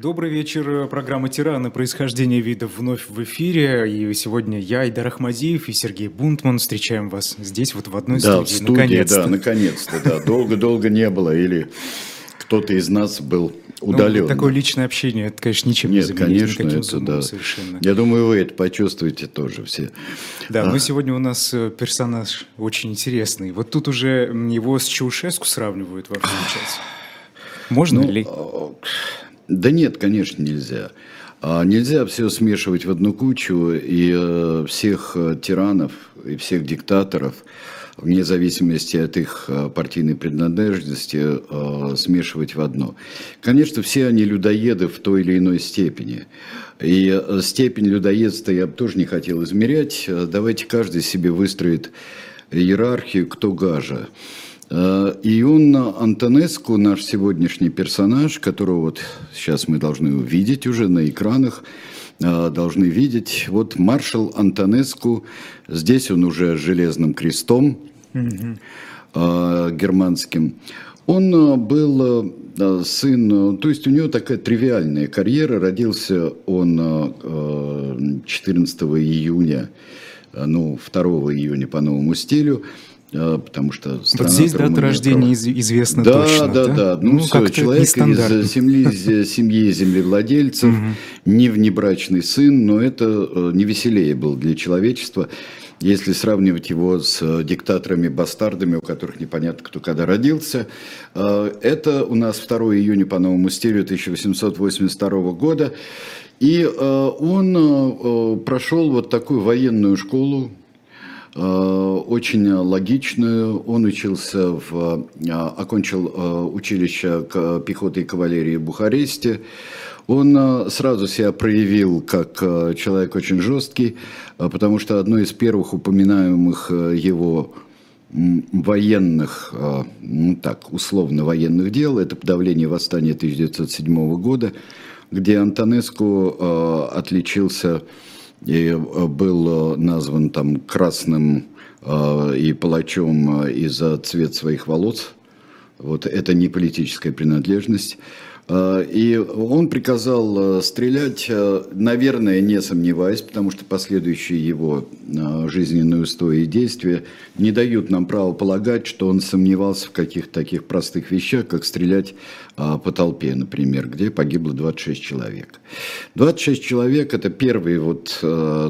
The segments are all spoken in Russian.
Добрый вечер. Программа «Тираны. Происхождение видов» вновь в эфире. И сегодня я, Айдар Ахмадиев и Сергей Бунтман встречаем вас здесь, вот в одной да, студии. В студии наконец-то. Да, наконец-то. Да. Долго-долго не было. Или кто-то из нас был удален. Ну, такое личное общение, это, конечно, ничем Нет, не конечно, это да. Совершенно. Я думаю, вы это почувствуете тоже все. Да, а. но сегодня у нас э, персонаж очень интересный. Вот тут уже его с Чаушеску сравнивают во всем чате. Можно ну, ли? Да нет, конечно, нельзя. А нельзя все смешивать в одну кучу и э, всех э, тиранов и всех диктаторов вне зависимости от их э, партийной принадлежности, смешивать в одно. Конечно, все они людоеды в той или иной степени. И степень людоедства я бы тоже не хотел измерять. Давайте каждый себе выстроит иерархию, кто гажа. И он, Антонеску, наш сегодняшний персонаж, которого вот сейчас мы должны увидеть уже на экранах, должны видеть. Вот маршал Антонеску, здесь он уже железным крестом угу. германским. Он был сын, то есть у него такая тривиальная карьера. Родился он 14 июня, ну, 2 июня по новому стилю потому что страна, вот здесь дата рождения из, известна да, точно. Да, да, да. Ну, ну все, человек из семьи, семьи землевладельцев, не внебрачный сын, но это э, не веселее было для человечества если сравнивать его с э, диктаторами-бастардами, у которых непонятно, кто когда родился. Э, это у нас 2 июня по новому стилю 1882 года. И э, он прошел вот такую военную школу, очень логичную. Он учился в, окончил училище пехоты и кавалерии в Бухаресте. Он э, сразу себя проявил как э, человек очень жесткий, э, потому что одно из первых упоминаемых его военных, ну так, условно военных дел, это подавление восстания 1907 года, где Антонеску отличился и был назван там красным и палачом из-за цвет своих волос. Вот это не политическая принадлежность. Э, и он приказал э, стрелять, э, наверное, не сомневаясь, потому что последующие его жизненные устои и действия не дают нам права полагать, что он сомневался в каких-то таких простых вещах, как стрелять по толпе, например, где погибло 26 человек. 26 человек – это первый вот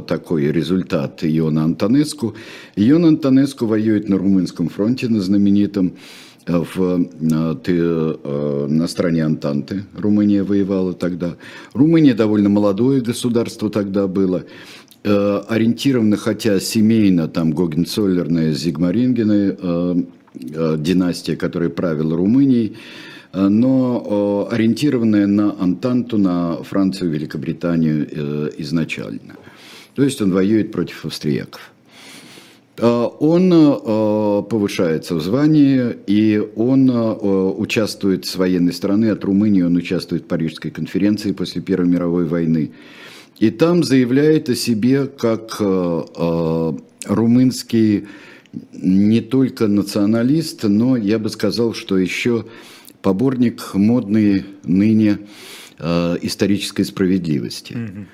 такой результат Иона Антонеску. Ион Антонеску воюет на Румынском фронте, на знаменитом, в, э, ты, э, на стороне Антанты. Румыния воевала тогда. Румыния довольно молодое государство тогда было. Э, ориентировано, хотя семейно, там Гогенцоллерная, Зигмарингены, династия, которая правила Румынией, но ориентированная на Антанту, на Францию, Великобританию изначально. То есть он воюет против австрияков. Он повышается в звании, и он а, участвует с военной стороны, от Румынии он участвует в Парижской конференции после Первой мировой войны. И там заявляет о себе как румынский не только националист, но я бы сказал, что еще поборник модной ныне исторической справедливости. Mm-hmm.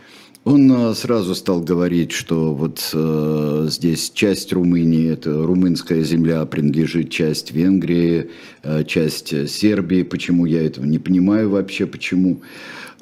Он э, сразу стал говорить, что вот э, здесь часть Румынии, это румынская земля, принадлежит часть Венгрии, э, часть Сербии. Почему я этого не понимаю вообще, почему?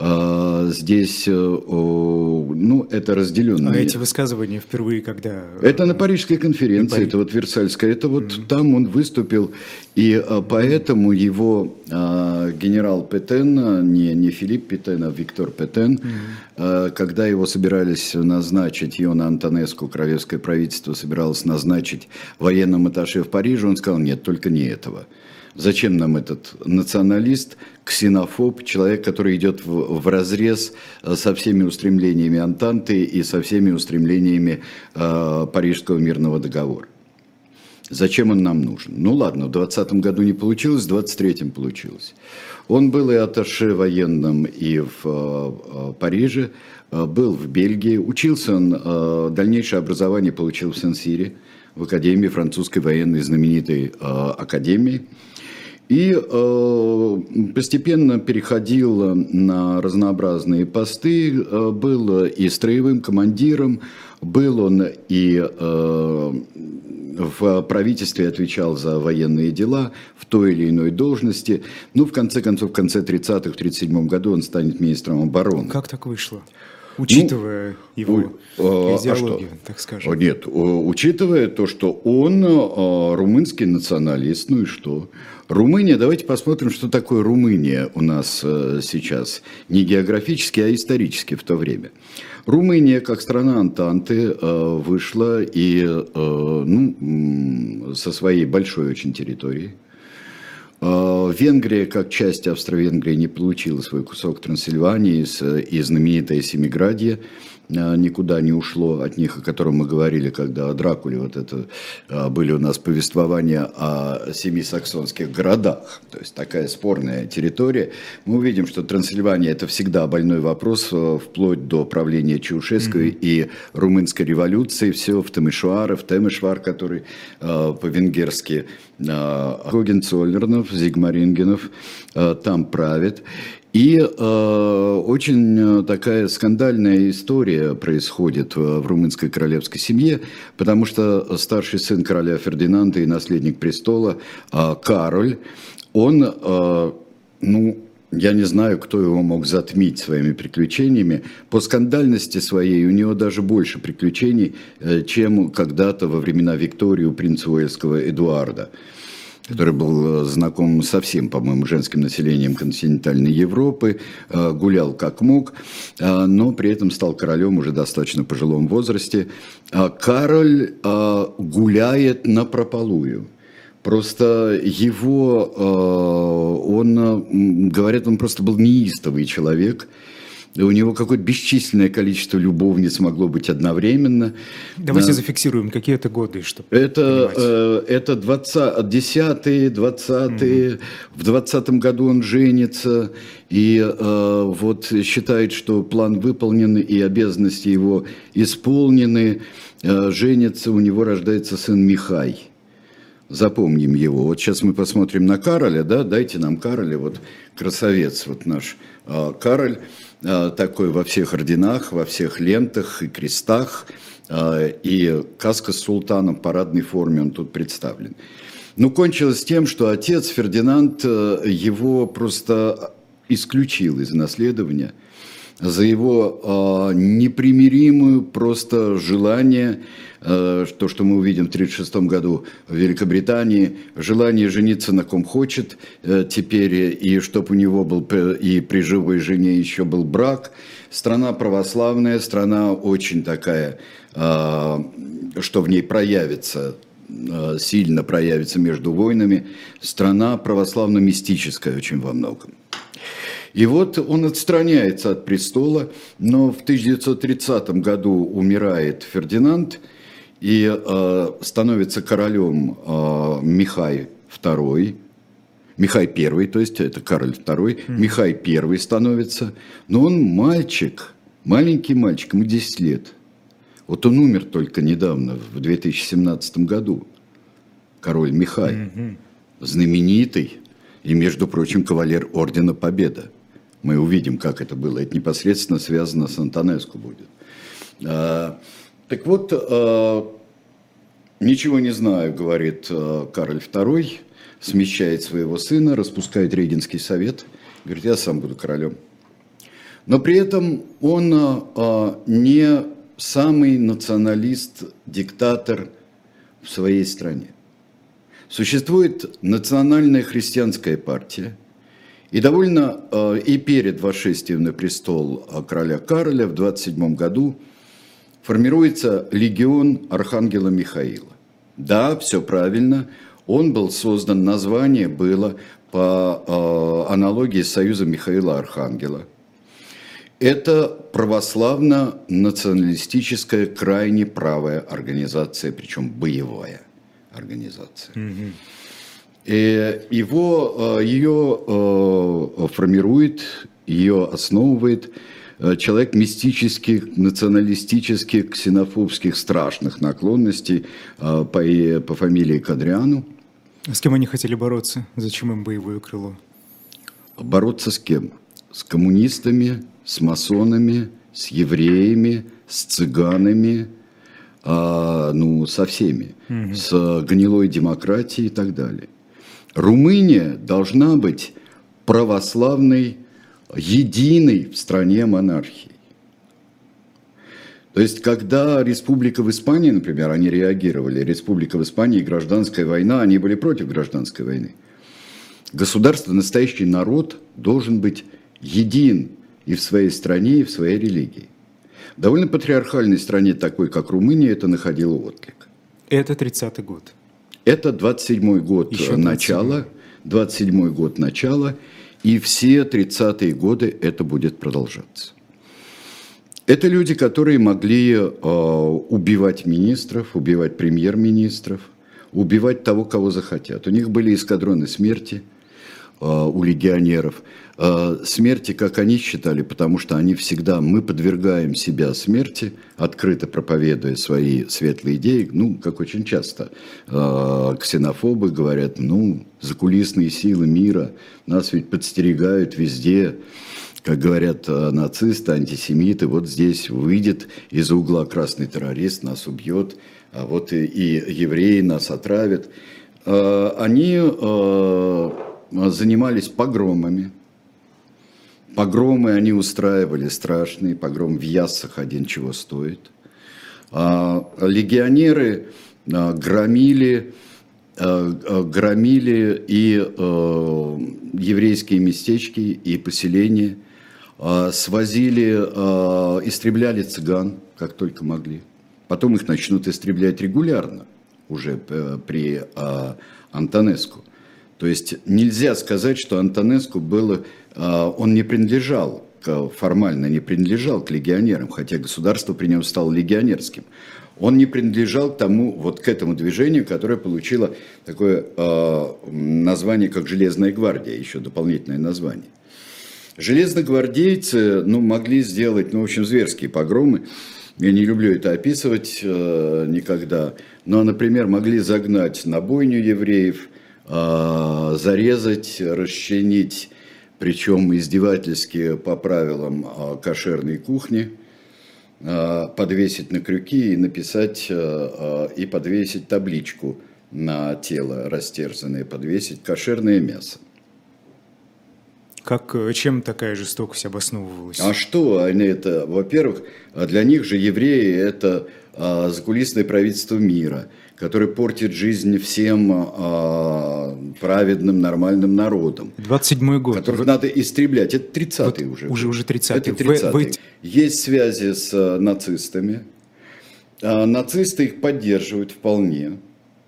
А, здесь, э, ну, это разделенно. А эти высказывания впервые когда? Это на Парижской конференции, Париж... это вот Версальская, это вот mm-hmm. там он выступил, и а, поэтому его а, генерал Петен, не, не Филипп Петен, а Виктор Петен, mm-hmm. когда его собирались назначить, Иона Антонеску, королевское правительство собиралось назначить военным атташе в Париже, он сказал, нет, только не этого. Зачем нам этот националист, ксенофоб, человек, который идет в, в разрез э, со всеми устремлениями Антанты и со всеми устремлениями э, Парижского мирного договора? Зачем он нам нужен? Ну ладно, в 2020 году не получилось, в 2023 получилось. Он был и аташе военным и в э, Париже, э, был в Бельгии, учился он, э, дальнейшее образование получил в Сен-Сире, в Академии французской военной знаменитой э, академии. И э, постепенно переходил на разнообразные посты, э, был и строевым командиром, был он и э, в правительстве отвечал за военные дела в той или иной должности. Ну, в конце концов, в конце 30-х, в 1937 году он станет министром обороны. Как так вышло? Учитывая ну, его а, идеологию, а так скажем. Нет, учитывая то, что он а, румынский националист, ну и что? Румыния, давайте посмотрим, что такое Румыния у нас э, сейчас. Не географически, а исторически в то время. Румыния, как страна Антанты, э, вышла и, э, ну, со своей большой очень территорией. Венгрия, как часть Австро-Венгрии, не получила свой кусок Трансильвании и знаменитая Семиградье – а, никуда не ушло от них, о котором мы говорили, когда о Дракуле, вот это а, были у нас повествования о семи саксонских городах, то есть такая спорная территория. Мы увидим, что Трансильвания это всегда больной вопрос, э, вплоть до правления Чаушеску mm-hmm. и румынской революции, все в Темешуаре, в Темешвар, который э, по-венгерски э, Гогенцоллернов, Зигмарингенов там правит. И э, очень э, такая скандальная история происходит в, в румынской королевской семье, потому что старший сын короля Фердинанда и наследник престола э, Кароль, он, э, ну, я не знаю, кто его мог затмить своими приключениями. По скандальности своей у него даже больше приключений, э, чем когда-то во времена Виктории у принца Уэльского Эдуарда который был э, знаком со всем, по-моему, женским населением континентальной Европы, э, гулял как мог, э, но при этом стал королем уже достаточно пожилом возрасте. А Кароль гуляет на прополую. Просто его, он, говорят, он просто был неистовый человек, у него какое-то бесчисленное количество любовниц могло быть одновременно. Давайте да. зафиксируем, какие это годы, чтобы Это, э, это 20, 10-е, 20-е. Угу. В 20 году он женится и э, вот считает, что план выполнен и обязанности его исполнены. Э, женится, у него рождается сын Михай. Запомним его. Вот сейчас мы посмотрим на Кароля, да, дайте нам Кароля, вот красавец, вот наш э, Кароль. Э, такой во всех орденах, во всех лентах и крестах. Э, и каска с султаном в парадной форме он тут представлен. Ну, кончилось тем, что отец Фердинанд э, его просто исключил из наследования за его непримиримую просто желание то, что мы увидим в 1936 году в Великобритании, желание жениться на ком хочет э, теперь, и чтобы у него был и при живой жене еще был брак. Страна православная, страна очень такая, э, что в ней проявится сильно проявится между войнами, страна православно-мистическая очень во многом. И вот он отстраняется от престола, но в 1930 году умирает Фердинанд – и э, становится королем э, Михай II, Михай I, то есть это Кароль II, mm. Михай I становится, но он мальчик, маленький мальчик, ему 10 лет. Вот он умер только недавно, в 2017 году, король Михай, mm-hmm. знаменитый и, между прочим, кавалер Ордена Победа. Мы увидим, как это было. Это непосредственно связано с Антонеску будет. Так вот, э, ничего не знаю, говорит э, Карль II, смещает своего сына, распускает Регенский совет, говорит, я сам буду королем. Но при этом он э, не самый националист-диктатор в своей стране. Существует национальная христианская партия, и довольно и перед восшествием на престол короля Кароля в 27 году формируется легион Архангела Михаила. Да, все правильно. Он был создан, название было по э, аналогии с Союзом Михаила Архангела. Это православно-националистическая, крайне правая организация, причем боевая организация. Mm-hmm. И его, э, ее э, формирует, ее основывает Э, человек мистических, националистических, ксенофобских, страшных наклонностей э, по, по фамилии Кадриану. С кем они хотели бороться? Зачем им боевое крыло? Бороться с кем? С коммунистами, с масонами, с евреями, с цыганами, а, ну, со всеми, угу. с гнилой демократией и так далее. Румыния должна быть православной, единой в стране монархии. То есть, когда республика в Испании, например, они реагировали, республика в Испании, гражданская война, они были против гражданской войны. Государство, настоящий народ должен быть един и в своей стране, и в своей религии. В довольно патриархальной стране, такой как Румыния, это находило отклик. Это 30-й год. Это 27-й год Еще начала, 27-й год начала, и все 30-е годы это будет продолжаться. Это люди, которые могли э, убивать министров, убивать премьер-министров, убивать того, кого захотят. У них были эскадроны смерти у легионеров. Э, смерти, как они считали, потому что они всегда, мы подвергаем себя смерти, открыто проповедуя свои светлые идеи, ну, как очень часто э, ксенофобы говорят, ну, закулисные силы мира, нас ведь подстерегают везде, как говорят э, нацисты, антисемиты, вот здесь выйдет из угла красный террорист, нас убьет, а вот и, и евреи нас отравят. Э, они э, занимались погромами. Погромы они устраивали страшные, погром в Яссах один чего стоит. А легионеры громили громили и еврейские местечки, и поселения – а, свозили, а, истребляли цыган, как только могли. Потом их начнут истреблять регулярно, уже э, при а, Антонеску. То есть нельзя сказать, что Антонеску было, он не принадлежал, формально не принадлежал к легионерам, хотя государство при нем стало легионерским. Он не принадлежал тому, вот к этому движению, которое получило такое название, как «Железная гвардия», еще дополнительное название. Железногвардейцы ну, могли сделать, ну, в общем, зверские погромы. Я не люблю это описывать э, никогда. Но, например, могли загнать на бойню евреев, э, зарезать, расчленить, причем издевательски по правилам э, кошерной кухни, э, подвесить на крюки и написать, э, и подвесить табличку на тело растерзанное, подвесить кошерное мясо. Как, э, чем такая жестокость обосновывалась? А что они это? Во-первых, для них же евреи – это а, закулисное правительство мира, которое портит жизнь всем а, праведным, нормальным народам. 27-й год. Которых Вы... надо истреблять. Это 30-й вот уже. Уже, уже 30-й. Это 30-й. Вы... Есть связи с а, нацистами. А, нацисты их поддерживают вполне,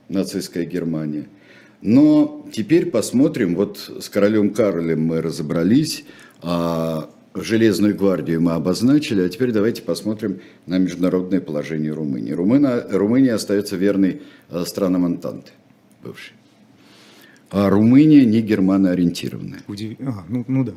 нацистская Германия – но теперь посмотрим, вот с королем Карлем мы разобрались, а Железную гвардию мы обозначили, а теперь давайте посмотрим на международное положение Румынии. Румына, Румыния остается верной э, странам Антанты, бывшей. А Румыния не германоориентированная. Удив... А, ну, ну да.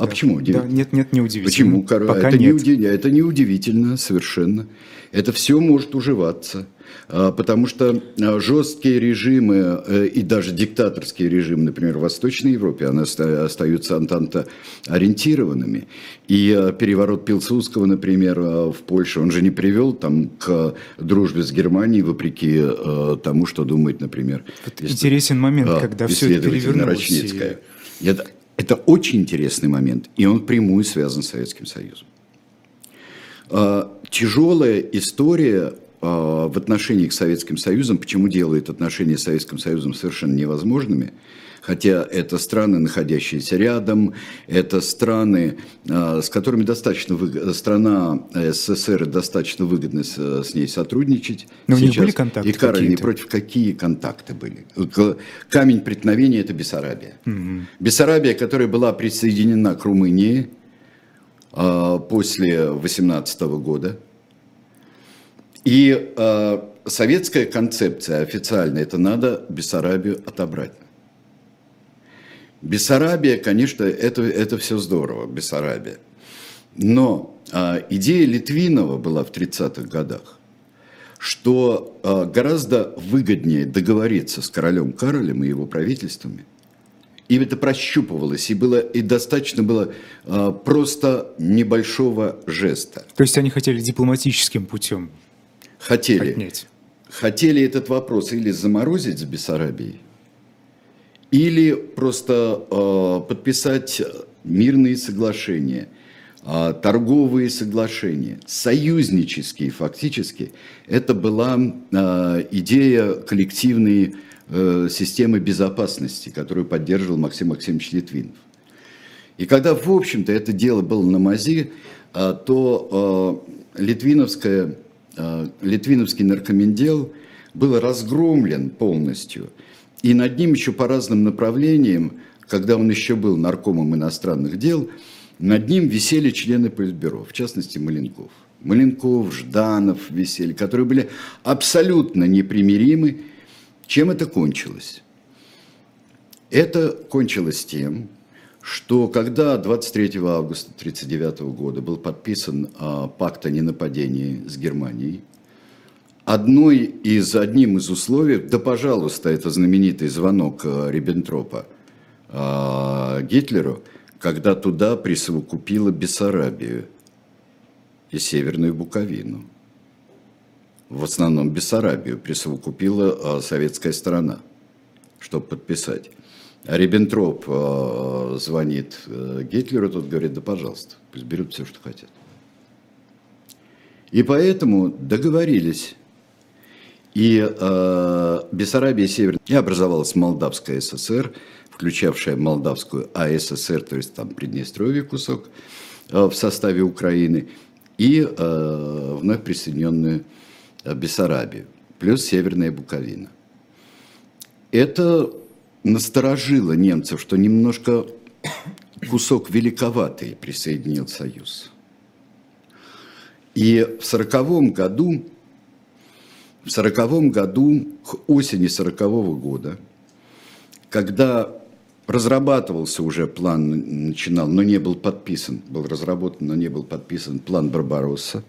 А да. почему? Да, нет, нет, не удивительно. Почему? Пока это, нет. Не, это не удивительно совершенно. Это все может уживаться. А, потому что а, жесткие режимы э, и даже диктаторские режимы, например, в Восточной Европе, они остаются антанто-ориентированными. И а, переворот Пилсудского, например, в Польше, он же не привел там, к дружбе с Германией, вопреки тому, что думает, например... Вот интересен момент, когда все это перевернулось. И... Это, это очень интересный момент, и он прямую связан с Советским Союзом. Тяжелая история а, в отношениях с Советским Союзом, почему делает отношения с Советским Союзом совершенно невозможными, хотя это страны, находящиеся рядом, это страны, а, с которыми достаточно выгодно, страна СССР достаточно выгодно с, с ней сотрудничать. Но сейчас. у них были контакты И Кароль не против, какие контакты были? Камень преткновения – это Бессарабия. Угу. Бессарабия, которая была присоединена к Румынии а, после 18 года – и э, советская концепция официальная, это надо Бессарабию отобрать. Бессарабия, конечно, это, это все здорово, Бессарабия. Но э, идея Литвинова была в 30-х годах, что э, гораздо выгоднее договориться с королем Каролем и его правительствами. И это прощупывалось, и, было, и достаточно было э, просто небольшого жеста. То есть они хотели дипломатическим путем хотели, отнять. Хотели этот вопрос или заморозить с Бессарабией, или просто э, подписать мирные соглашения, э, торговые соглашения, союзнические фактически. Это была э, идея коллективной э, системы безопасности, которую поддерживал Максим Максимович Литвинов. И когда, в общем-то, это дело было на мази, э, то э, Литвиновская, э, Литвиновский наркомендел был разгромлен полностью – и над ним еще по разным направлениям, когда он еще был наркомом иностранных дел, над ним висели члены Политбюро, в частности Маленков. Маленков, Жданов висели, которые были абсолютно непримиримы. Чем это кончилось? Это кончилось тем, что когда 23 августа 1939 года был подписан а, пакт о ненападении с Германией, одной из, одним из условий, да, пожалуйста, это знаменитый звонок э, Риббентропа э, Гитлеру, когда туда присовокупила Бессарабию и Северную Буковину. В основном Бессарабию присовокупила э, советская сторона, чтобы подписать. А Риббентроп э, звонит э, Гитлеру, тот говорит, да пожалуйста, пусть берут все, что хотят. И поэтому договорились и э, Бессарабия Северная и образовалась Молдавская ССР, включавшая Молдавскую АССР, то есть там Приднестровье кусок э, в составе Украины, и э, вновь присоединенную э, Бессарабию, плюс Северная Буковина. Это насторожило немцев, что немножко кусок великоватый присоединил Союз. И в сороковом году в сороковом году, к осени сорокового года, когда разрабатывался уже план, начинал, но не был подписан, был разработан, но не был подписан план Барбаросса,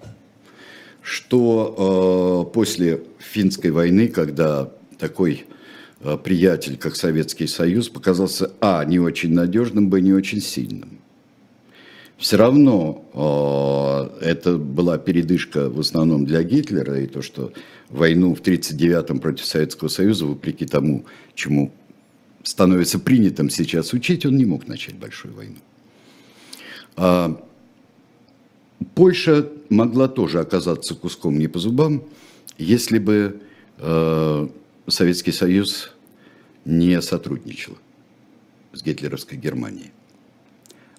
что э, после финской войны, когда такой э, приятель, как Советский Союз, показался, а, не очень надежным, б, не очень сильным. Все равно э, это была передышка в основном для Гитлера, и то, что войну в 1939-м против Советского Союза, вопреки тому, чему становится принятым сейчас учить, он не мог начать большую войну. А Польша могла тоже оказаться куском не по зубам, если бы э, Советский Союз не сотрудничал с гитлеровской Германией.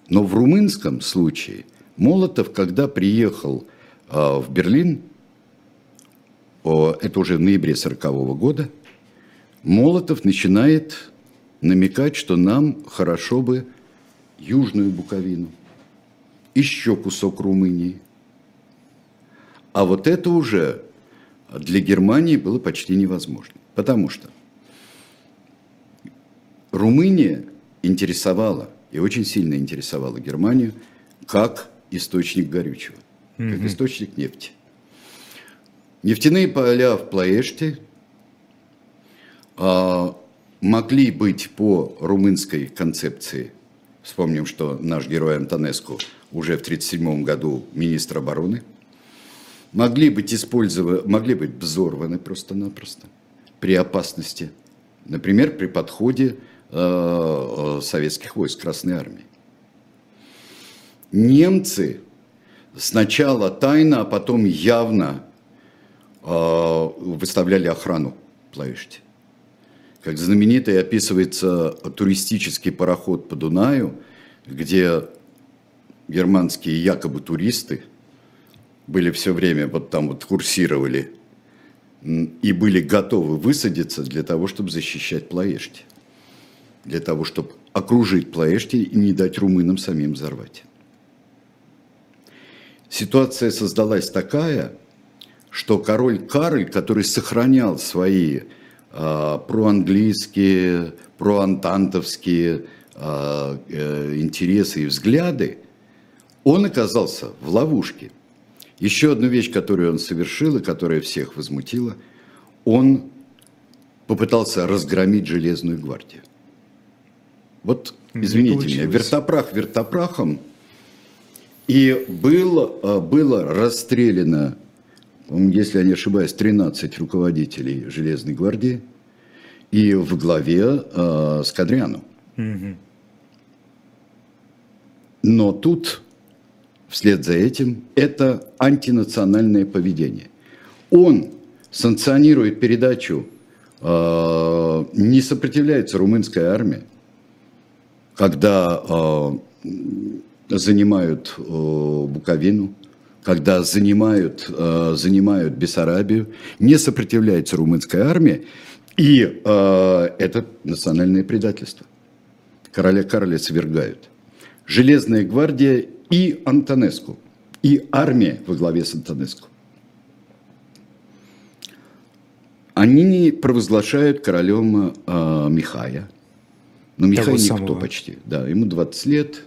Но в румынском случае Молотов, когда приехал э, в Берлин, это уже в ноябре 1940 года, Молотов начинает намекать, что нам хорошо бы Южную Буковину, еще кусок Румынии. А вот это уже для Германии было почти невозможно. Потому что Румыния интересовала, и очень сильно интересовала Германию, как источник горючего, как источник нефти. Нефтяные поля в Плоэште а, могли быть по румынской концепции. Вспомним, что наш герой Антонеску уже в 1937 году министр обороны. Могли быть использованы, могли быть взорваны просто-напросто при опасности. Например, при подходе советских войск Красной Армии. Немцы сначала тайно, а потом явно а, выставляли охрану Плоешти. Как знаменитый описывается туристический пароход по Дунаю, где германские якобы туристы были все время вот там вот курсировали и были готовы высадиться для того, чтобы защищать Плоешти. Для того, чтобы окружить Плоешти и не дать румынам самим взорвать. Ситуация создалась такая, что король Карль, который сохранял свои э, проанглийские, проантантовские э, э, интересы и взгляды, он оказался в ловушке. Еще одну вещь, которую он совершил и которая всех возмутила, он попытался разгромить Железную гвардию. Вот, извините меня, вертопрах вертопрахом, и был, э, было расстреляно, если я не ошибаюсь, 13 руководителей Железной гвардии, и в главе э, Скадряну. Угу. Но тут, вслед за этим, это антинациональное поведение. Он санкционирует передачу э, «Не сопротивляется румынская армия», когда э, занимают Буковину, когда занимают, э, занимают Бессарабию, не сопротивляется румынская армия, и э, это национальное предательство. Короля Карля свергают. Железная гвардия и Антонеску, и армия во главе с Антонеску. Они провозглашают королем э, Михая. Но Михай никто самого. почти. Да, ему 20 лет,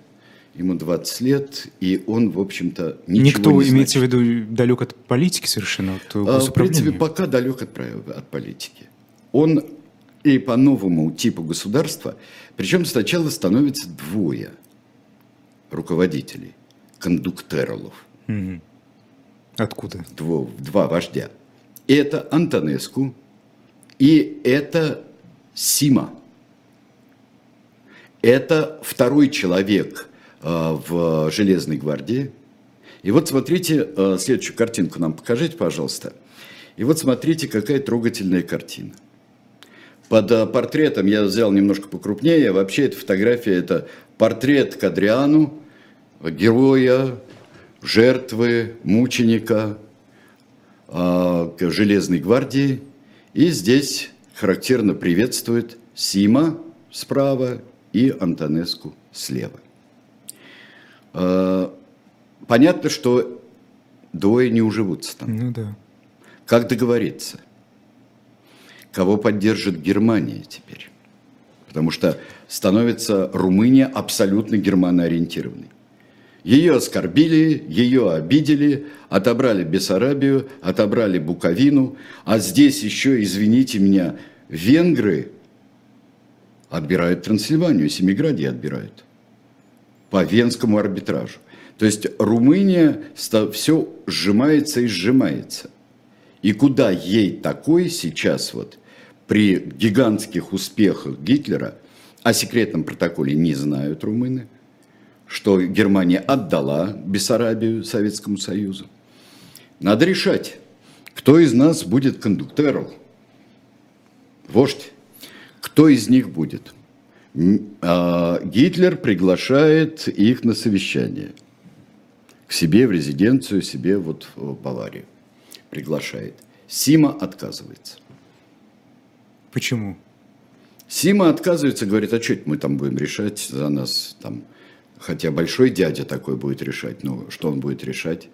ему 20 лет, и он, в общем-то, ничего Никто, не имеется в виду, далек от политики совершенно? От а, в принципе, пока далек от, от политики. Он и по новому типу государства, причем сначала становится двое руководителей, кондуктеролов. Угу. Откуда? Дво, два вождя. И это Антонеску, и это Сима. Это второй человек э, в Железной гвардии. И вот смотрите, э, следующую картинку нам покажите, пожалуйста. И вот смотрите, какая трогательная картина. Под э, портретом я взял немножко покрупнее. Вообще эта фотография – это портрет Кадриану, героя, жертвы, мученика Железной гвардии. И здесь характерно приветствует Сима справа и Антонеску слева. Э, понятно, что двое не уживутся там. Ну да. Как договориться? кого поддержит Германия теперь. Потому что становится Румыния абсолютно германоориентированной. Ее оскорбили, ее обидели, отобрали Бессарабию, отобрали Буковину, а здесь еще, извините меня, венгры отбирают Трансильванию, Семиградье отбирают по венскому арбитражу. То есть Румыния все сжимается и сжимается. И куда ей такой сейчас вот при гигантских успехах Гитлера о секретном протоколе не знают румыны, что Германия отдала Бессарабию Советскому Союзу. Надо решать, кто из нас будет кондуктором, вождь, кто из них будет. А, Гитлер приглашает их на совещание к себе в резиденцию, себе вот в Баварию приглашает. Сима отказывается. Почему? Сима отказывается, говорит, а что мы там будем решать за нас? Там, хотя большой дядя такой будет решать, но что он будет решать?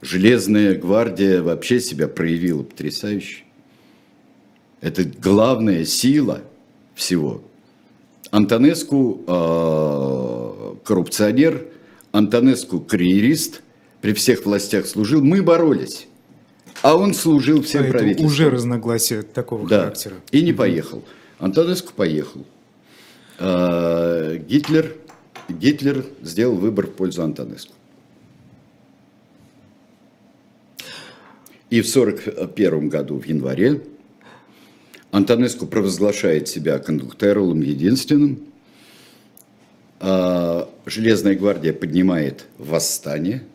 Железная гвардия вообще себя проявила потрясающе. Это главная сила всего. Антонеску э, коррупционер, Антонеску карьерист, при всех властях служил. Мы боролись. А он служил всем а правительством. уже разногласия такого да. характера. И не поехал. Антонеску поехал. А, Гитлер, Гитлер сделал выбор в пользу Антонеску. И в 1941 году, в январе, Антонеску провозглашает себя кондуктеролом единственным. А, Железная гвардия поднимает восстание –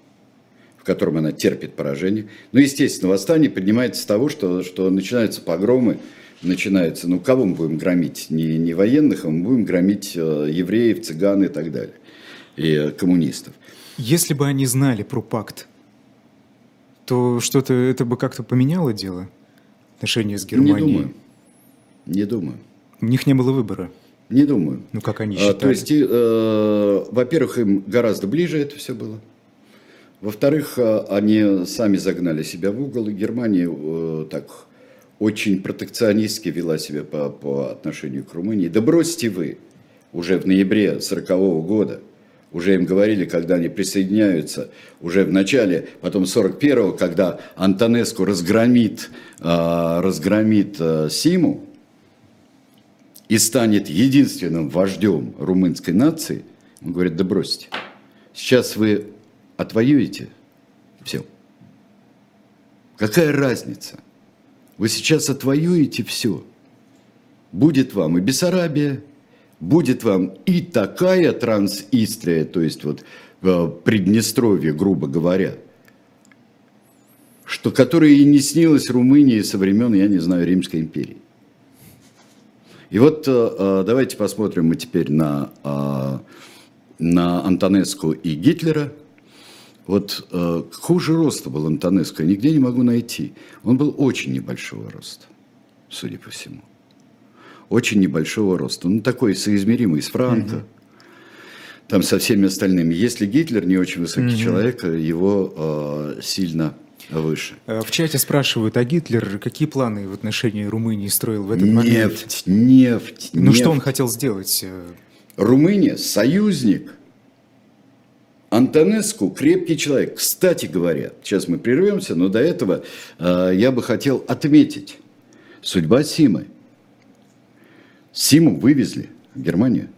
котором она терпит поражение. Ну, естественно, восстание поднимается с того, что, что начинаются погромы, начинается, ну, кого мы будем громить? Не, не военных, а мы будем громить э, евреев, цыган и так далее, и э, коммунистов. Если бы они знали про пакт, то что-то это бы как-то поменяло дело? Отношения с Германией? Не думаю. Не думаю. У них не было выбора. Не думаю. Ну, как они? А, то есть, э, во-первых, им гораздо ближе это все было. Во-вторых, э, они сами загнали себя в угол, и Германия э, так очень протекционистски вела себя по, по отношению к Румынии. Да бросьте вы, уже в ноябре 1940 года уже им говорили, когда они присоединяются, уже в начале, потом 41-го, когда Антонеску разгромит, э, разгромит э, Симу и станет единственным вождем румынской нации, он говорит, да бросьте, сейчас вы отвоюете все. Какая разница? Вы сейчас отвоюете все. Будет вам и Бессарабия, будет вам и такая Трансистрия, то есть вот э, Приднестровье, грубо говоря, что которая и не снилась Румынии со времен, я не знаю, Римской империи. И вот э, э, давайте посмотрим мы теперь на, на Антонеску и Гитлера. Вот какого же роста был Антонеско, я нигде не могу найти. Он был очень небольшого роста, судя по всему очень небольшого роста. Ну, такой соизмеримый с Франко, там со всеми остальными. Если Гитлер не очень высокий угу. человек, его э, сильно выше. Э, в чате спрашивают, а Гитлер какие планы в отношении Румынии строил в этот нефть, момент? Нефть, нефть. Ну, что он хотел сделать? Румыния – союзник. Антонеску – крепкий человек. Кстати говоря, сейчас мы прервемся, но до этого э, я бы хотел отметить судьба Симы – Симу вывезли в Германию.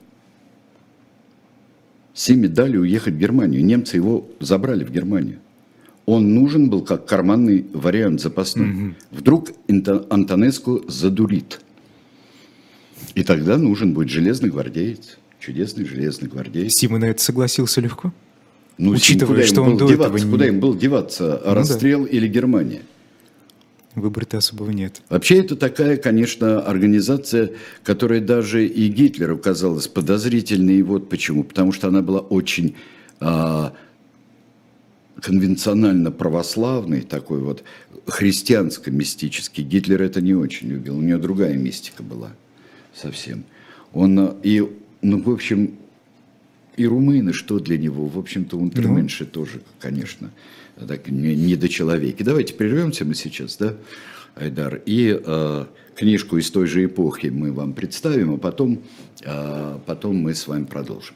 Симе дали уехать в Германию. Немцы его забрали в Германию. Он нужен был как карманный вариант запасной. Угу. Вдруг Антонеску задурит. И тогда нужен будет железный гвардеец. Чудесный железный гвардеец. Сима на это согласился легко? Ну, Учитывая, Сим, что он до деваться, этого... Куда им был деваться? Ну, Расстрел да. или Германия? Выбора-то особого нет. Вообще это такая, конечно, организация, которая даже и Гитлеру казалась подозрительной. И вот почему. Потому что она была очень а, конвенционально православной, такой вот христианско-мистический. Гитлер это не очень любил. У него другая мистика была совсем. Он и, ну, в общем, и румыны, что для него? В общем-то, унтерменши ну. тоже, конечно так, недочеловеки. Давайте прервемся мы сейчас, да, Айдар, и э, книжку из той же эпохи мы вам представим, а потом, э, потом мы с вами продолжим.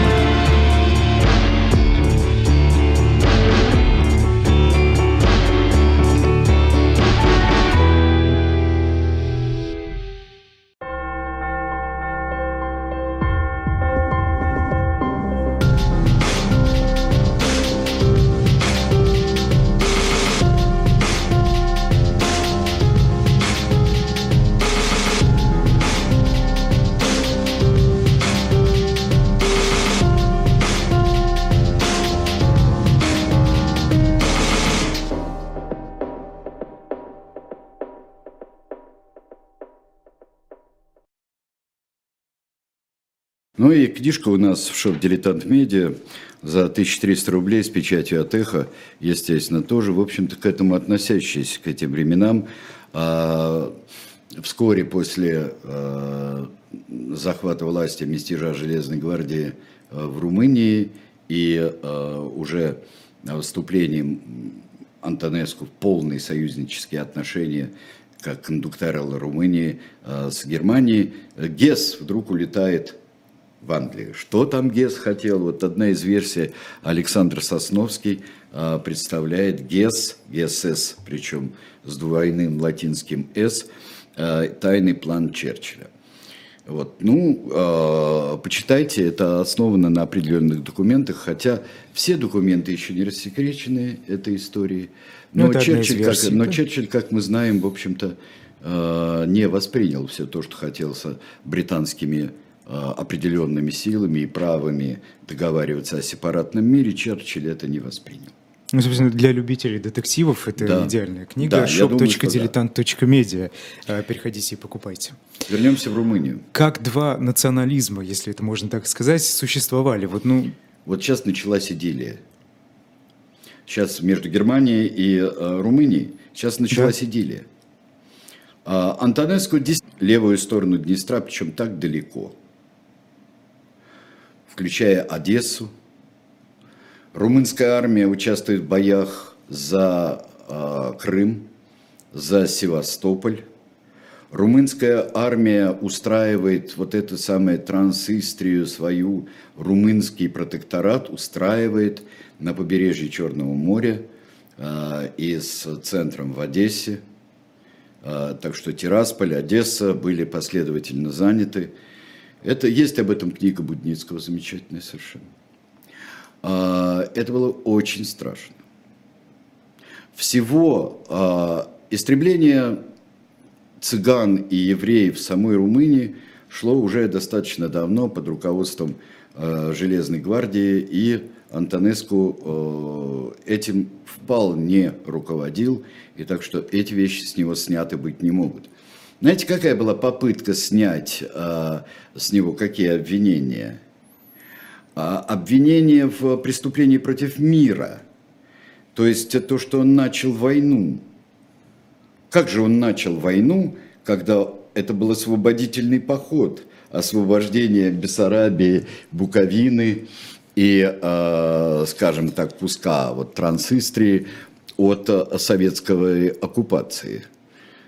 Ну и книжка у нас в шоп «Дилетант Медиа» за 1300 рублей с печатью от «Эхо», естественно, тоже, в общем-то, к этому относящаяся, к этим временам. А вскоре после а, захвата власти мятежа Железной гвардии а, в Румынии и а, уже вступлением Антонеску в полные союзнические отношения как кондуктора Румынии с Германией, Гес вдруг улетает в Англии. Что там Гес хотел? Вот одна из версий Александр Сосновский а, представляет Гес, ГСС, причем с двойным латинским «с», а, тайный план Черчилля. Вот. Ну, э, почитайте, это основано на определенных документах, хотя все документы еще не рассекречены этой истории. Но, ну, Черчилль, версий, как, но Черчилль, как мы знаем, в общем-то, э, не воспринял все то, что хотелось британскими определенными силами и правами договариваться о сепаратном мире, Черчилль это не воспринял. Ну, собственно, для любителей детективов это да. идеальная книга. Да, shop.diletant.media. Да. Э, переходите и покупайте. Вернемся в Румынию. Как два национализма, если это можно так сказать, существовали? Вот, ну, Вот сейчас началась идиллия. Сейчас между Германией и э, Румынией сейчас началась да. идиллия. А Антонеску левую сторону Днестра, причем так далеко, включая Одессу. Румынская армия участвует в боях за э, Крым, за Севастополь. Румынская армия устраивает вот эту самую трансистрию свою, румынский протекторат устраивает на побережье Черного моря э, и с центром в Одессе. Э, так что Тирасполь, Одесса были последовательно заняты. Это есть об этом книга Будницкого, замечательная совершенно. Э, это было очень страшно. Всего э, истребление цыган и евреев в самой Румынии шло уже достаточно давно под руководством э, Железной гвардии, и Антонеску этим вполне руководил, и так что эти вещи с него сняты быть не могут. Знаете, какая была попытка снять э, с него какие обвинения? А, обвинения в преступлении против мира, то есть то, что он начал войну – как же он начал войну, когда это был освободительный поход, освобождение Бессарабии, Буковины и, э, скажем так, куска вот, Трансистрии от э, советской оккупации.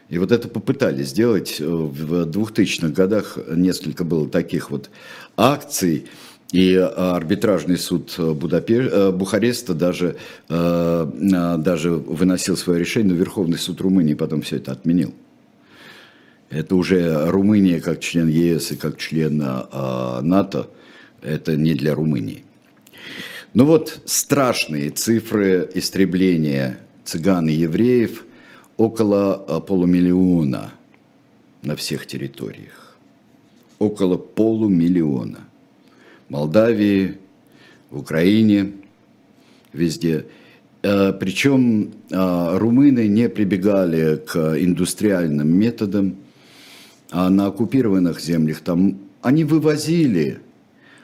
И вот это попытались сделать в 2000-х годах. Несколько было таких вот акций. И э, арбитражный суд Будапеш... Э, Бухареста даже, э, даже выносил свое решение, но Верховный суд Румынии потом все это отменил. Это уже Румыния как член ЕС и как член НАТО, это не для Румынии. Ну вот страшные цифры истребления цыган и евреев около полумиллиона на всех территориях. Около полумиллиона – Молдавии, в Украине, везде. Э, Причем э, румыны не прибегали к индустриальным методам, а на оккупированных землях там они вывозили,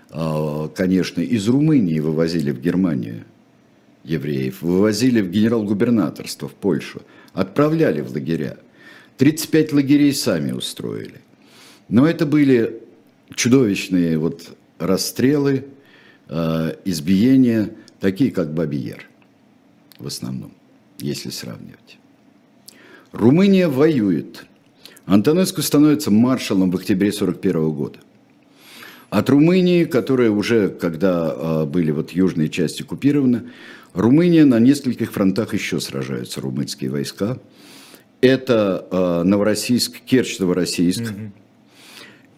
э, конечно, из Румынии вывозили в Германию евреев, вывозили в генерал-губернаторство в Польшу, отправляли в лагеря. 35 лагерей сами устроили. Но это были чудовищные вот расстрелы, э, избиения, такие как Бабиер в основном, если сравнивать. Румыния воюет. Антонеску становится маршалом в октябре 1941 года. От Румынии, которая уже, когда э, были вот южные части оккупированы, Румыния на нескольких фронтах еще сражаются, румынские войска. Это э, Новороссийск, Керчь-Новороссийск, mm-hmm.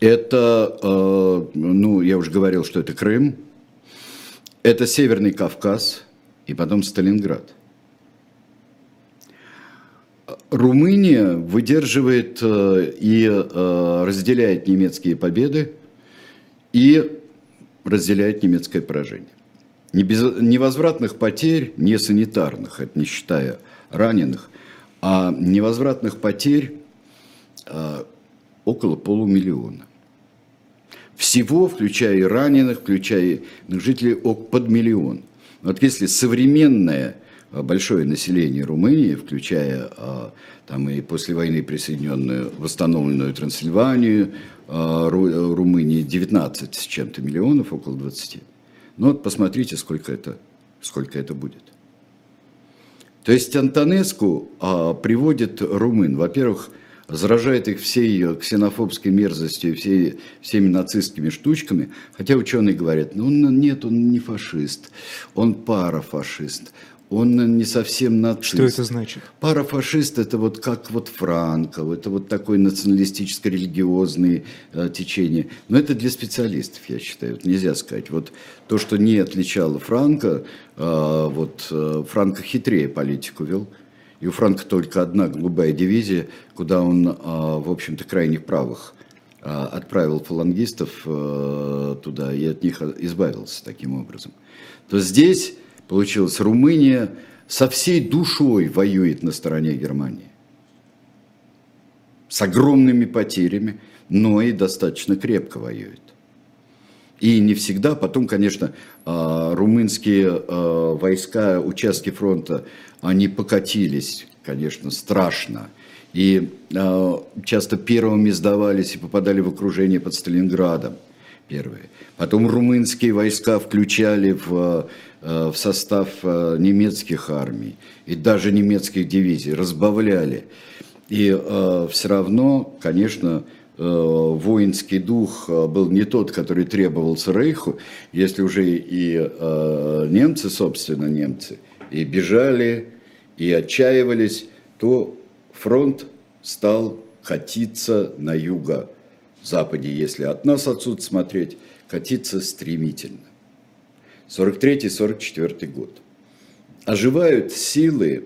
Это, э, ну, я уже говорил, что это Крым, это Северный Кавказ и потом Сталинград. Румыния выдерживает э, и э, разделяет немецкие победы и разделяет немецкое поражение. Не без, невозвратных потерь, не санитарных, это не считая раненых, а невозвратных потерь около полумиллиона. Всего, включая и раненых, включая жителей под миллион. Вот если современное а, большое население Румынии, включая а, там и после войны присоединенную, восстановленную Трансильванию, а, Румынии 19 с чем-то миллионов, около 20. Ну вот посмотрите, сколько это, сколько это будет. То есть Антонеску приводит румын, во-первых, заражает их всей ксенофобской мерзостью, всей, всеми нацистскими штучками, хотя ученые говорят, ну нет, он не фашист, он парафашист, он не совсем нацист. Что это значит? Парафашист это вот как вот Франко, это вот такое националистическо-религиозное э, течение. Но это для специалистов, я считаю, вот нельзя сказать. Вот то, что не отличало Франко, э, вот э, Франко хитрее политику вел, и у Франка только одна голубая дивизия, куда он, а, в общем-то, крайних правых а, отправил фалангистов а, туда и от них избавился таким образом. То здесь, получилось, Румыния со всей душой воюет на стороне Германии. С огромными потерями, но и достаточно крепко воюет. И не всегда, потом, конечно, а, румынские а, войска, участки фронта, они покатились, конечно, страшно. И а, часто первыми сдавались и попадали в окружение под Сталинградом первые. Потом румынские войска включали в, в состав немецких армий и даже немецких дивизий, разбавляли. И э, все равно, конечно, Э, воинский дух э, был не тот, который требовался Рейху, если уже и э, немцы, собственно, немцы, и бежали, и отчаивались, то фронт стал катиться на юго-западе, если от нас отсюда смотреть, катиться стремительно. 43-44 год. Оживают силы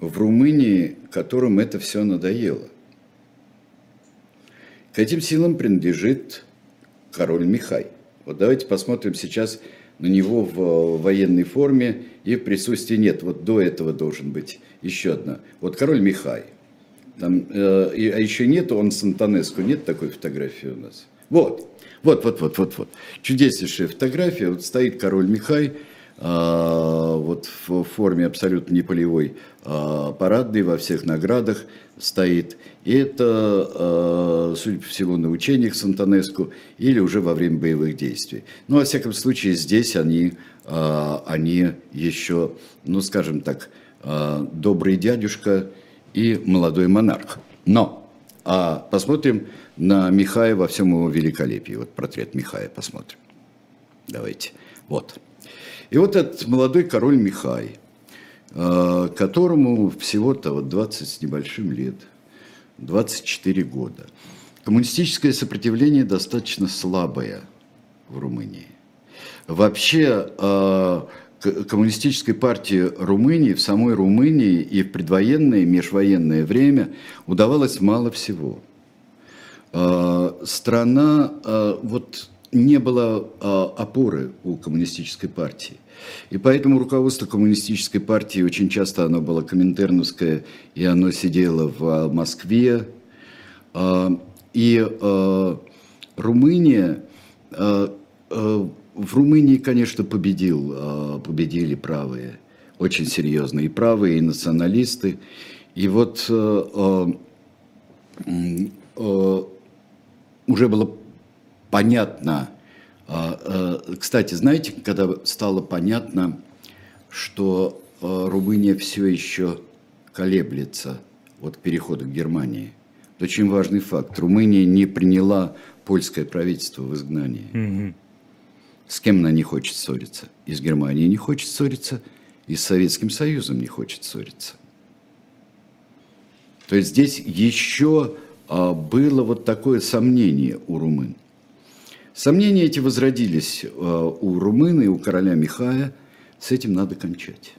в Румынии, которым это все надоело. К этим силам принадлежит король Михай. Вот давайте посмотрим сейчас на него в военной форме и в присутствии нет. Вот до этого должен быть еще одна. Вот король Михай. Там, э, а еще нет, он с. Нет такой фотографии у нас. Вот, вот, вот, вот, вот, вот. Чудеснейшая фотография. Вот стоит король Михай, а, вот в форме абсолютно не полевой, а, во всех наградах стоит. И это, а, судя по всему, на учениях с Антонеску или уже во время боевых действий. Ну, во всяком случае, здесь они, они еще, ну, скажем так, добрый дядюшка и молодой монарх. Но а посмотрим на Михая во всем его великолепии. Вот портрет Михая посмотрим. Давайте. Вот. И вот этот молодой король Михай, э, которому всего-то вот 20 с небольшим лет, 24 года. Коммунистическое сопротивление достаточно слабое в Румынии. Вообще э, коммунистической партии Румынии, в самой Румынии и в предвоенное, и межвоенное время удавалось мало всего. Э, страна, вот не было опоры у коммунистической партии. И поэтому руководство коммунистической партии очень часто оно было коминтерновское, и оно сидело в Москве. А, и а, Румыния, а, в Румынии, конечно, победил, победили правые, очень серьезно, и правые, и националисты. И вот уже было понятно, а, а, кстати, знаете, когда стало понятно, что а, Румыния все еще колеблется от перехода к Германии. Очень важный факт. Румыния не приняла польское правительство в изгнании. Угу. С кем она не хочет ссориться? И с Германией не хочет ссориться, и с Советским Союзом не хочет ссориться. То есть здесь еще было вот такое сомнение у румын. Сомнения эти возродились э, у румын и у короля Михая. С этим надо кончать.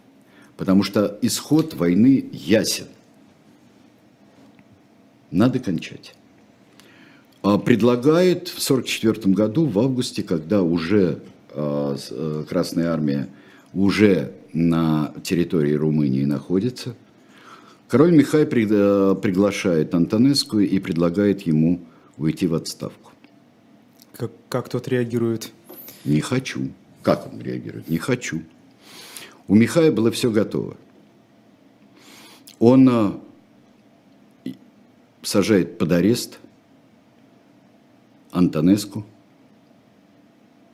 Потому что исход войны ясен. Надо кончать. А предлагает в 1944 году, в августе, когда уже э, э, Красная Армия уже на территории Румынии находится, король Михай приглашает Антонеску и предлагает ему уйти в отставку. Как, как тот реагирует? Не хочу. Как он реагирует? Не хочу. У Михая было все готово. Он а, сажает под арест Антонеску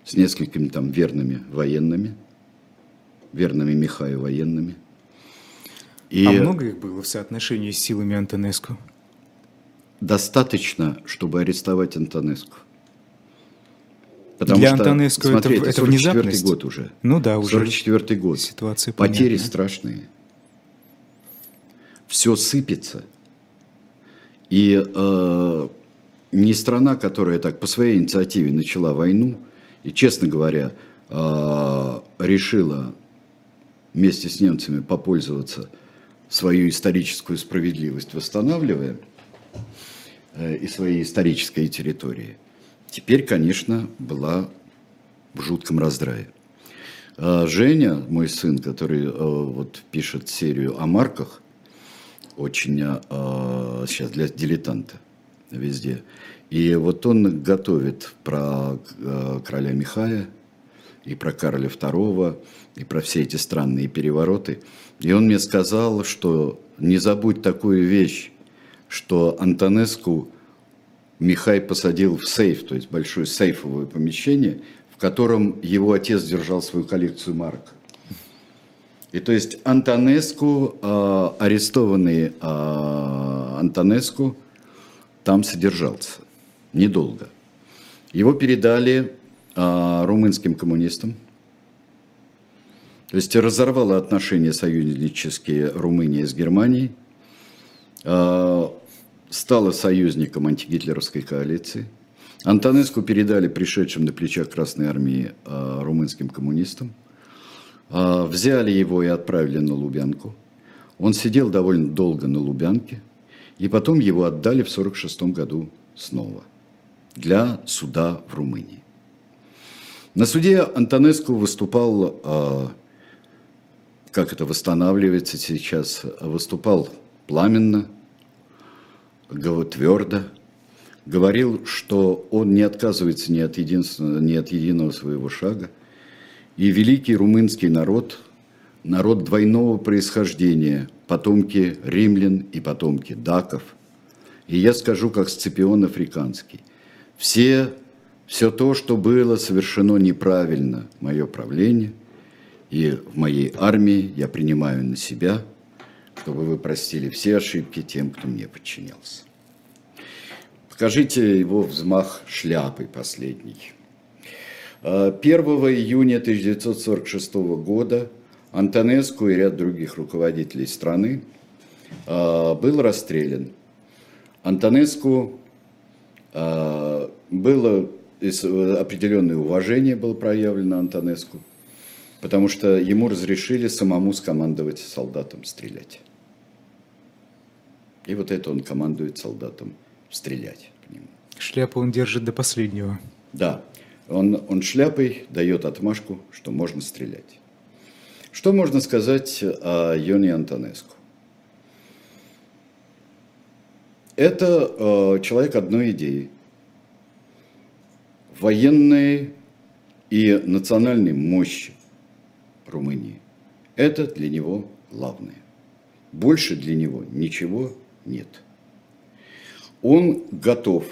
с несколькими там верными военными, верными Михаю военными. И а много их было в соотношении с силами Антонеску? Достаточно, чтобы арестовать Антонеску. Потому Для что, Антонеску смотрите, это, это внезапность. год уже. Ну да, уже. 44 год. Ситуация Потери понятна. страшные. Все сыпется. И э, не страна, которая так по своей инициативе начала войну, и, честно говоря, э, решила вместе с немцами попользоваться свою историческую справедливость, восстанавливая э, и свои исторические территории – Теперь, конечно, была в жутком раздрае. А Женя, мой сын, который э, вот пишет серию о марках, очень сейчас а, для дилетанта везде. И вот он готовит про э, короля Михая и про Карля II, и про все эти странные перевороты. И он мне сказал, что не забудь такую вещь, что Антонеску Михай посадил в сейф, то есть большое сейфовое помещение, в котором его отец держал свою коллекцию марок. И то есть Антонеску, э, арестованный э, Антонеску, там содержался недолго. Его передали э, румынским коммунистам. То есть разорвала отношения союзнические Румыния с Германией, э, стала союзником антигитлеровской коалиции. Антонеску передали пришедшим на плечах Красной Армии э, румынским коммунистам. Э, взяли его и отправили на Лубянку. Он сидел довольно долго на Лубянке, и потом его отдали в 1946 году снова. Для суда в Румынии. На суде Антонеску выступал, а, как это восстанавливается сейчас, выступал пламенно, твердо, говорил, что он не отказывается ни от, ни от единого своего шага, и великий румынский народ, народ двойного происхождения, потомки римлян и потомки даков, и я скажу, как Сципион Африканский, все, все то, что было совершено неправильно, мое правление, и в моей армии я принимаю на себя, чтобы вы простили все ошибки тем, кто мне подчинялся. Покажите его взмах шляпой последний. 1 а, июня 1946 года Антонеску и ряд других руководителей страны а, был расстрелян. Антонеску а, было определенное уважение было проявлено Антонеску, потому что ему разрешили самому скомандовать солдатам стрелять. И вот это он командует солдатам стрелять нему. Шляпу он держит до последнего. Да, он, он шляпой дает отмашку, что можно стрелять. Что можно сказать о Йоне Антонеску? Это э, человек одной идеи. Военной и национальной мощи Румынии. Это для него главное. Больше для него ничего нет. Он готов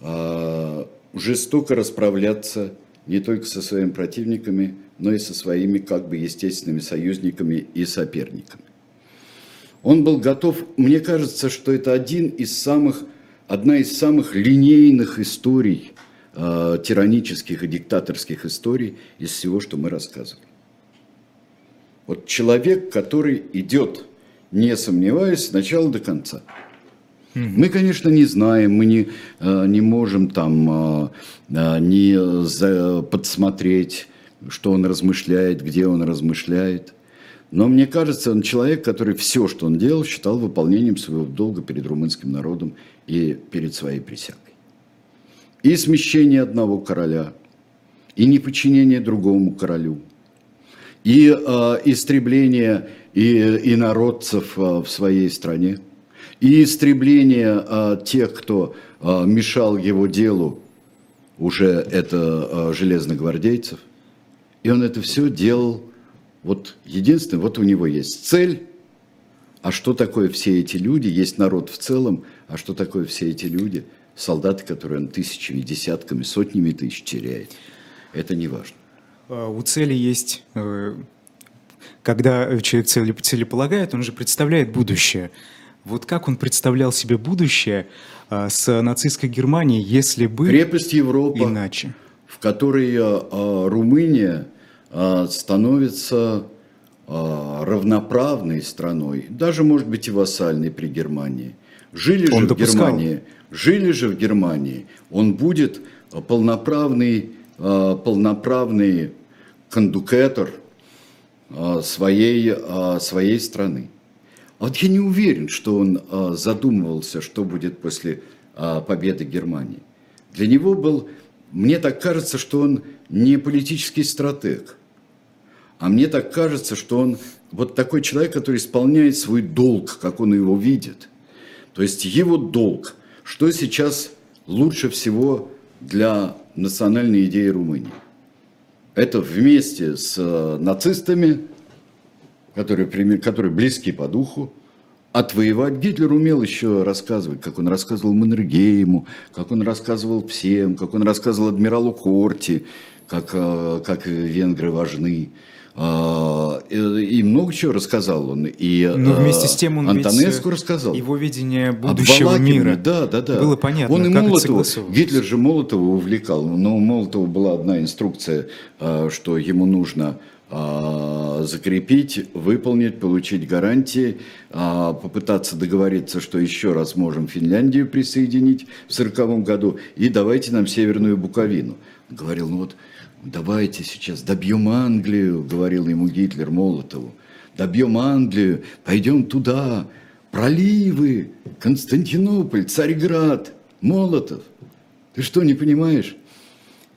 э, жестоко расправляться не только со своими противниками, но и со своими как бы естественными союзниками и соперниками. Он был готов, мне кажется, что это один из самых, одна из самых линейных историй, э, тиранических и диктаторских историй из всего, что мы рассказывали. Вот человек, который идет, не сомневаясь, с начала до конца. Мы, конечно, не знаем, мы не, э, не можем там э, не подсмотреть, что он размышляет, где он размышляет – но мне кажется, он человек, который все, что он делал, считал выполнением своего долга перед румынским народом и перед своей присягой. И смещение одного короля, и неподчинение другому королю, и э, истребление и, народцев э, в своей стране, и истребление э, тех, кто э, мешал его делу, уже это э, железногвардейцев. И он это все делал вот единственное, вот у него есть цель, а что такое все эти люди, есть народ в целом, а что такое все эти люди, солдаты, которые он тысячами, десятками, сотнями тысяч теряет. Это не важно. А, у цели есть, э, когда человек цели, целеполагает, он же представляет будущее. Вот как он представлял себе будущее а, с нацистской Германией, если бы Крепость Европа, иначе? В которой а, Румыния а, становится а, равноправной страной, даже, может быть, и вассальной при Германии. Жили же он в допускал. Германии, жили же в Германии, он будет полноправный, а, полноправный кондукатор своей, своей страны. Вот я не уверен, что он задумывался, что будет после победы Германии. Для него был, мне так кажется, что он не политический стратег – а мне так кажется, что он вот такой человек, который исполняет свой долг, как он его видит. То есть его долг, что сейчас лучше всего для национальной идеи Румынии. Это вместе с э, нацистами, которые, которые близки по духу, отвоевать. Гитлер умел еще рассказывать, как он рассказывал Маннергейму, как он рассказывал всем, как он рассказывал адмиралу Корти, как, э, как венгры важны. А, и много чего рассказал он. И Но вместе с тем он Антонеску рассказал. Его видение будущего мира да, да, да. было понятно, Он и как Молотова, Гитлер же Молотова увлекал. Но у Молотова была одна инструкция, что ему нужно закрепить, выполнить, получить гарантии, попытаться договориться, что еще раз можем Финляндию присоединить в 1940 году, и давайте нам Северную Буковину. Говорил, ну вот давайте сейчас добьем Англию, говорил ему Гитлер Молотову, добьем Англию, пойдем туда, проливы, Константинополь, Царьград, Молотов. Ты что, не понимаешь?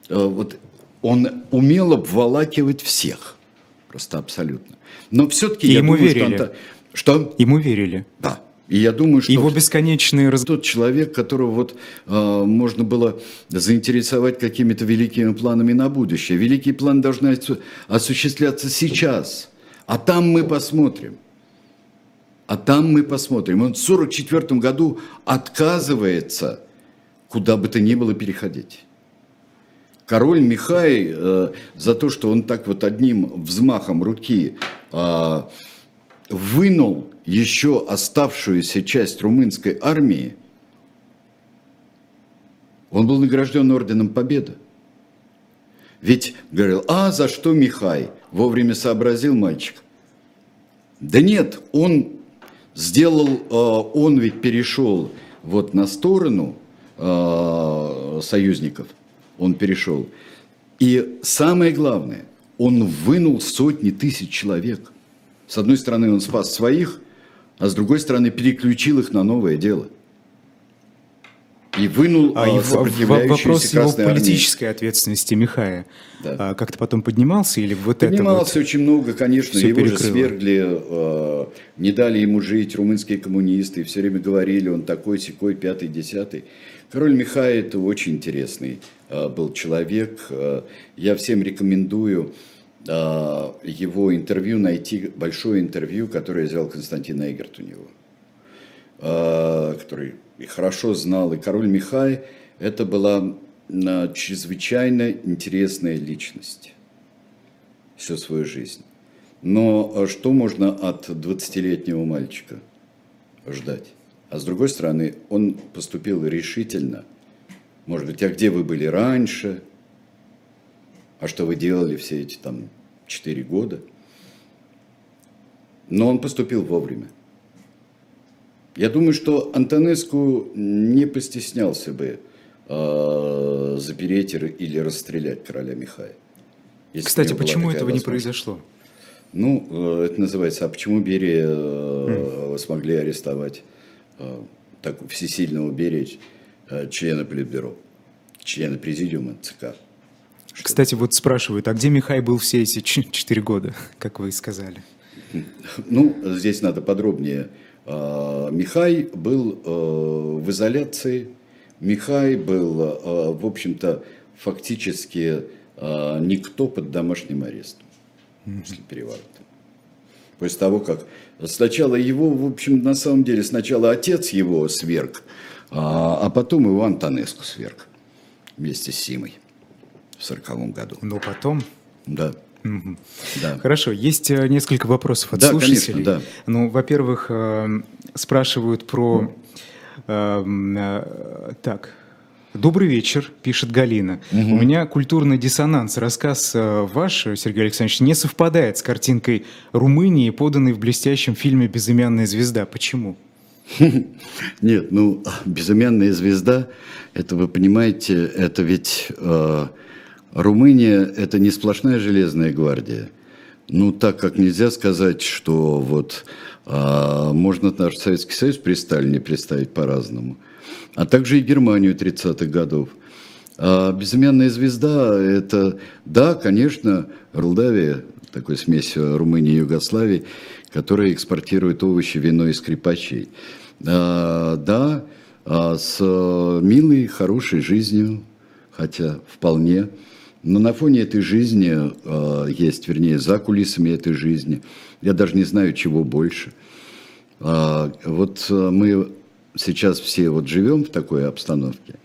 А, вот он умел обволакивать всех, просто абсолютно. Но все-таки я ему думаю, верили. что... Что? Ему верили. Да. И я думаю, что его бесконечные раз... тот человек, которого вот э, можно было заинтересовать какими-то великими планами на будущее. Великие планы должны осуществляться сейчас, а там мы посмотрим. А там мы посмотрим. Он в 1944 году отказывается куда бы то ни было переходить. Король Михай э, за то, что он так вот одним взмахом руки э, вынул еще оставшуюся часть румынской армии, он был награжден орденом Победы. Ведь говорил, а за что Михай? Вовремя сообразил мальчик. Да нет, он сделал, э, он ведь перешел вот на сторону э, союзников, он перешел. И самое главное, он вынул сотни тысяч человек. С одной стороны, он спас своих, а с другой стороны переключил их на новое дело. И вынул а, а вопрос его политической армии. ответственности Михая да. а, как-то потом поднимался или вот поднимался это вот очень много, конечно, его перекрыло. же свергли, э, не дали ему жить румынские коммунисты, все время говорили, он такой, секой, пятый, десятый. Король Михай это очень интересный э, был человек. Э, я всем рекомендую а, его интервью, найти большое интервью, которое взял Константин Эйгерт у него, который хорошо знал, и король Михай, это была чрезвычайно интересная личность всю свою жизнь. Но что можно от 20-летнего мальчика ждать? А с другой стороны, он поступил решительно. Может быть, а где вы были раньше? А что вы делали все эти там 4 года. Но он поступил вовремя. Я думаю, что Антонеску не постеснялся бы э, запереть или расстрелять короля Михая. Кстати, почему этого не произошло? Ну, э, это называется, а почему Берия mm. смогли арестовать так всесильного Берия, э, члена Политбюро, члена президиума ЦК? Кстати, вот спрашивают, а где Михай был все эти четыре года, как вы сказали? Ну, здесь надо подробнее. А, Михай был э, в изоляции, Михай был, э, в общем-то, фактически э, никто под домашним арестом после переворота. После того, как сначала его, в общем, на самом деле, сначала отец его сверг, а, а потом Иван Танеску сверг вместе с Симой в сороковом году. Но потом? Да. Угу. Да. Хорошо, есть э, несколько вопросов от да, слушателей. Конечно, да. Ну, во-первых, э, спрашивают про... Э, так, Добрый вечер, пишет Галина. Угу. У меня культурный диссонанс. Рассказ ваш, Сергей Александрович, не совпадает с картинкой Румынии, поданной в блестящем фильме «Безымянная звезда». Почему? Нет, ну, «Безымянная звезда», это, вы понимаете, это ведь Румыния – это не сплошная железная гвардия. Ну, так как нельзя сказать, что вот а, можно наш Советский Союз при Сталине представить по-разному, а также и Германию 30-х годов. А безымянная звезда – это, да, конечно, Ролдавия, такой смесь Румынии и Югославии, которая экспортирует овощи, вино и скрипачей. А, да, а, с милой, хорошей жизнью, хотя вполне. Но на фоне этой жизни э, есть, вернее, за кулисами этой жизни. Я даже не знаю, чего больше. Э, вот мы сейчас все вот живем в такой обстановке.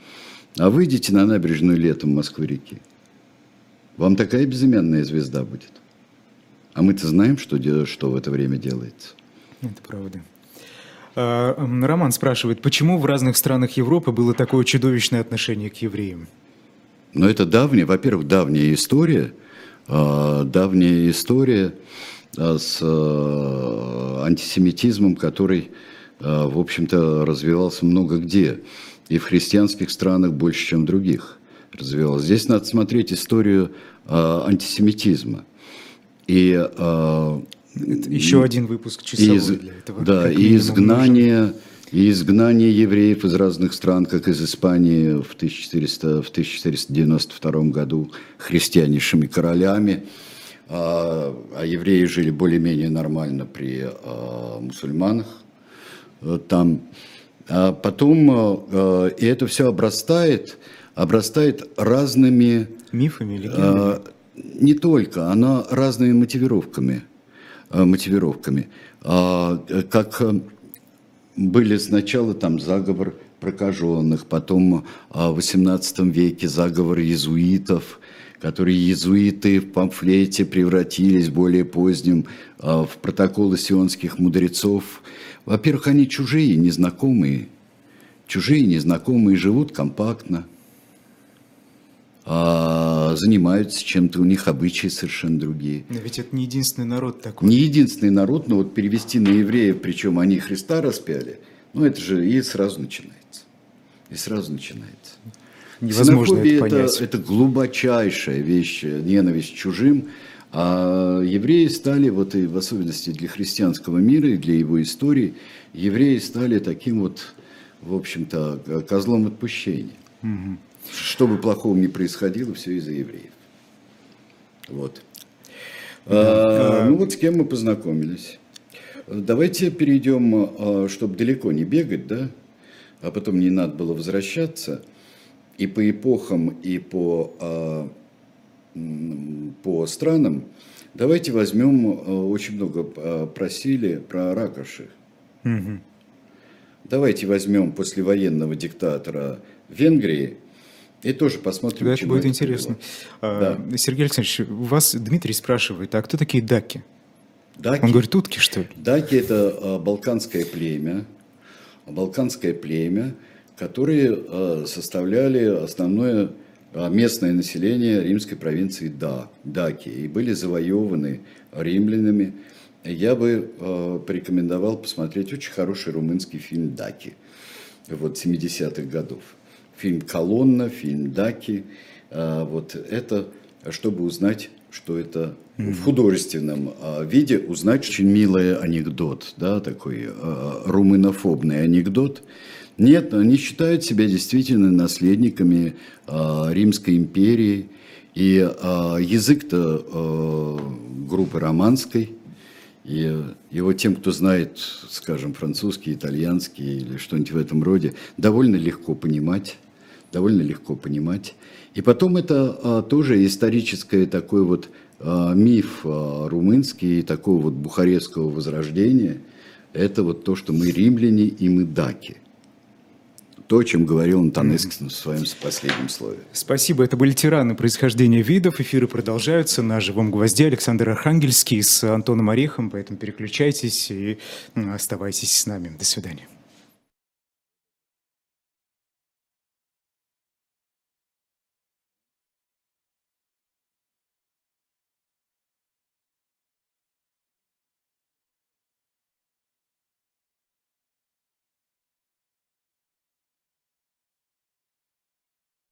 А выйдите на набережную летом Москвы-реки. Вам такая безымянная звезда будет. А мы-то знаем, что, что в это время делается. Это правда. А, Роман спрашивает, почему в разных странах Европы было такое чудовищное отношение к евреям? Но это давняя, во-первых, давняя история, а, давняя история а, с антисемитизмом, который, в общем-то, развивался много где. И в христианских странах больше, чем в других развивался. Здесь надо смотреть историю антисемитизма. И еще один выпуск часовой из, для этого. Да, и изгнание, нужен и изгнание евреев из разных стран, как из Испании в, 1400, в 1492 году христианейшими королями, а, а евреи жили более-менее нормально при а, мусульманах э, там. А потом, а, и это все обрастает, обрастает разными... Мифами, легендами? Не только, оно разными мотивировками. мотивировками. Как были сначала там заговор прокаженных, потом а, в XVIII веке заговор иезуитов, которые иезуиты в памфлете превратились более поздним а, в протоколы сионских мудрецов. Во-первых, они чужие, незнакомые. Чужие, незнакомые, живут компактно – а, занимаются чем-то, у них обычаи совершенно другие. Но ведь это не единственный народ такой. Не единственный народ, но вот перевести на евреев, причем они Христа распяли, ну это же и сразу начинается. И сразу начинается. Невозможно это понять. Это, это глубочайшая вещь, ненависть чужим. А евреи стали, вот и в особенности для христианского мира и для его истории, евреи стали таким вот, в общем-то, козлом отпущения. Угу. Что бы плохого ни происходило, все из-за евреев. Вот. А, ну вот с кем мы познакомились. Давайте перейдем, а, чтобы далеко не бегать, да, а потом не надо было возвращаться. И по эпохам, и по, а, по странам. Давайте возьмем, а, очень много просили про Ракоши. Угу. Давайте возьмем послевоенного диктатора Венгрии – и тоже посмотрим, да, это будет это интересно. А, да. Сергей Александрович, вас Дмитрий спрашивает, а кто такие даки? Даки? Он говорит, утки, что ли? Даки – это а, балканское племя, балканское племя, которые а, составляли основное местное население римской провинции да, Даки и были завоеваны римлянами. Я бы порекомендовал посмотреть очень хороший румынский фильм «Даки» вот 70-х годов фильм «Колонна», фильм «Даки». А, вот это, чтобы узнать, что это в художественном а, виде, узнать очень милый анекдот, да, такой а, румынофобный анекдот. Нет, они считают себя действительно наследниками Римской империи, и язык-то группы романской – и его тем, кто знает, скажем, французский, итальянский или что-нибудь в этом роде, довольно легко понимать довольно легко понимать. И потом это а, тоже историческое такой вот а, миф а, румынский, такого вот бухарестского возрождения. Это вот то, что мы римляне и мы даки. То, о чем говорил Антонеск в своем последнем слове. Спасибо. Это были «Тираны. Происхождение видов». Эфиры продолжаются на «Живом гвозде». Александр Архангельский с Антоном Орехом. Поэтому переключайтесь и оставайтесь с нами. До свидания.